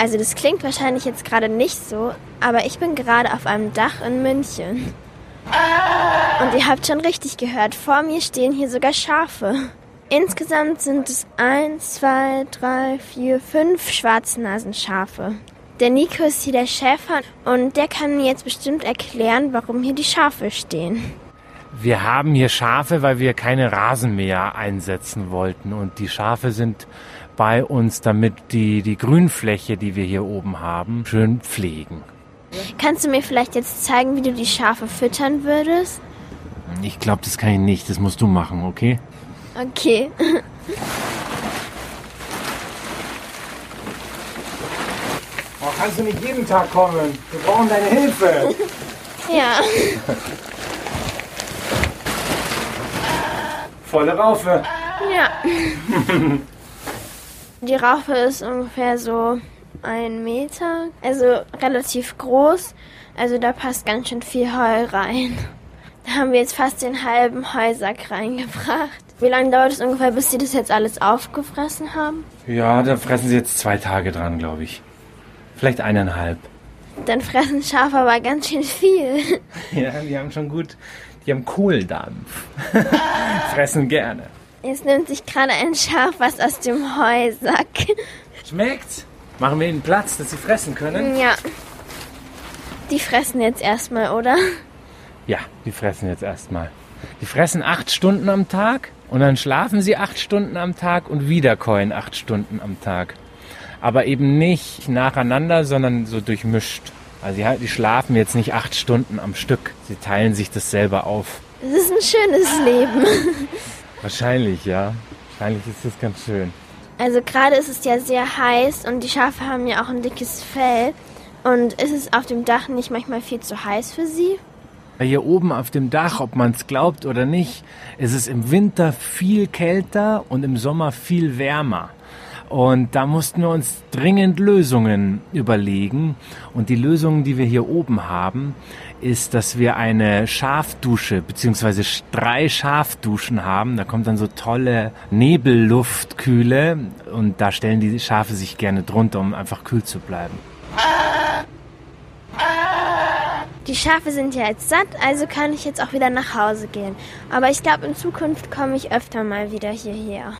Also das klingt wahrscheinlich jetzt gerade nicht so, aber ich bin gerade auf einem Dach in München. Und ihr habt schon richtig gehört, vor mir stehen hier sogar Schafe. Insgesamt sind es eins, zwei, drei, vier, fünf Schwarznasenschafe. Der Nico ist hier der Schäfer und der kann mir jetzt bestimmt erklären, warum hier die Schafe stehen. Wir haben hier Schafe, weil wir keine Rasenmäher einsetzen wollten. Und die Schafe sind bei uns, damit die, die Grünfläche, die wir hier oben haben, schön pflegen. Kannst du mir vielleicht jetzt zeigen, wie du die Schafe füttern würdest? Ich glaube, das kann ich nicht. Das musst du machen, okay? Okay. Oh, kannst du nicht jeden Tag kommen? Wir brauchen deine Hilfe. ja. Volle Raufe. Ja. Die Raufe ist ungefähr so ein Meter, also relativ groß. Also da passt ganz schön viel Heu rein. Da haben wir jetzt fast den halben Heusack reingebracht. Wie lange dauert es ungefähr, bis sie das jetzt alles aufgefressen haben? Ja, da fressen sie jetzt zwei Tage dran, glaube ich. Vielleicht eineinhalb. Dann fressen Schafe aber ganz schön viel. Ja, die haben schon gut, die haben Kohldampf. fressen gerne. Jetzt nimmt sich gerade ein Schaf was aus dem Heusack. Schmeckt's? Machen wir ihnen Platz, dass sie fressen können? Ja. Die fressen jetzt erstmal, oder? Ja, die fressen jetzt erstmal. Die fressen acht Stunden am Tag und dann schlafen sie acht Stunden am Tag und wieder keulen acht Stunden am Tag. Aber eben nicht nacheinander, sondern so durchmischt. Also die, die schlafen jetzt nicht acht Stunden am Stück. Sie teilen sich das selber auf. Das ist ein schönes Leben. Wahrscheinlich, ja. Wahrscheinlich ist das ganz schön. Also gerade ist es ja sehr heiß und die Schafe haben ja auch ein dickes Fell. Und ist es auf dem Dach nicht manchmal viel zu heiß für sie? Hier oben auf dem Dach, ob man es glaubt oder nicht, ist es im Winter viel kälter und im Sommer viel wärmer. Und da mussten wir uns dringend Lösungen überlegen. Und die Lösungen, die wir hier oben haben, ist, dass wir eine Schafdusche beziehungsweise drei Schafduschen haben. Da kommt dann so tolle Nebelluftkühle und da stellen die Schafe sich gerne drunter, um einfach kühl zu bleiben. Die Schafe sind ja jetzt satt, also kann ich jetzt auch wieder nach Hause gehen. Aber ich glaube, in Zukunft komme ich öfter mal wieder hierher.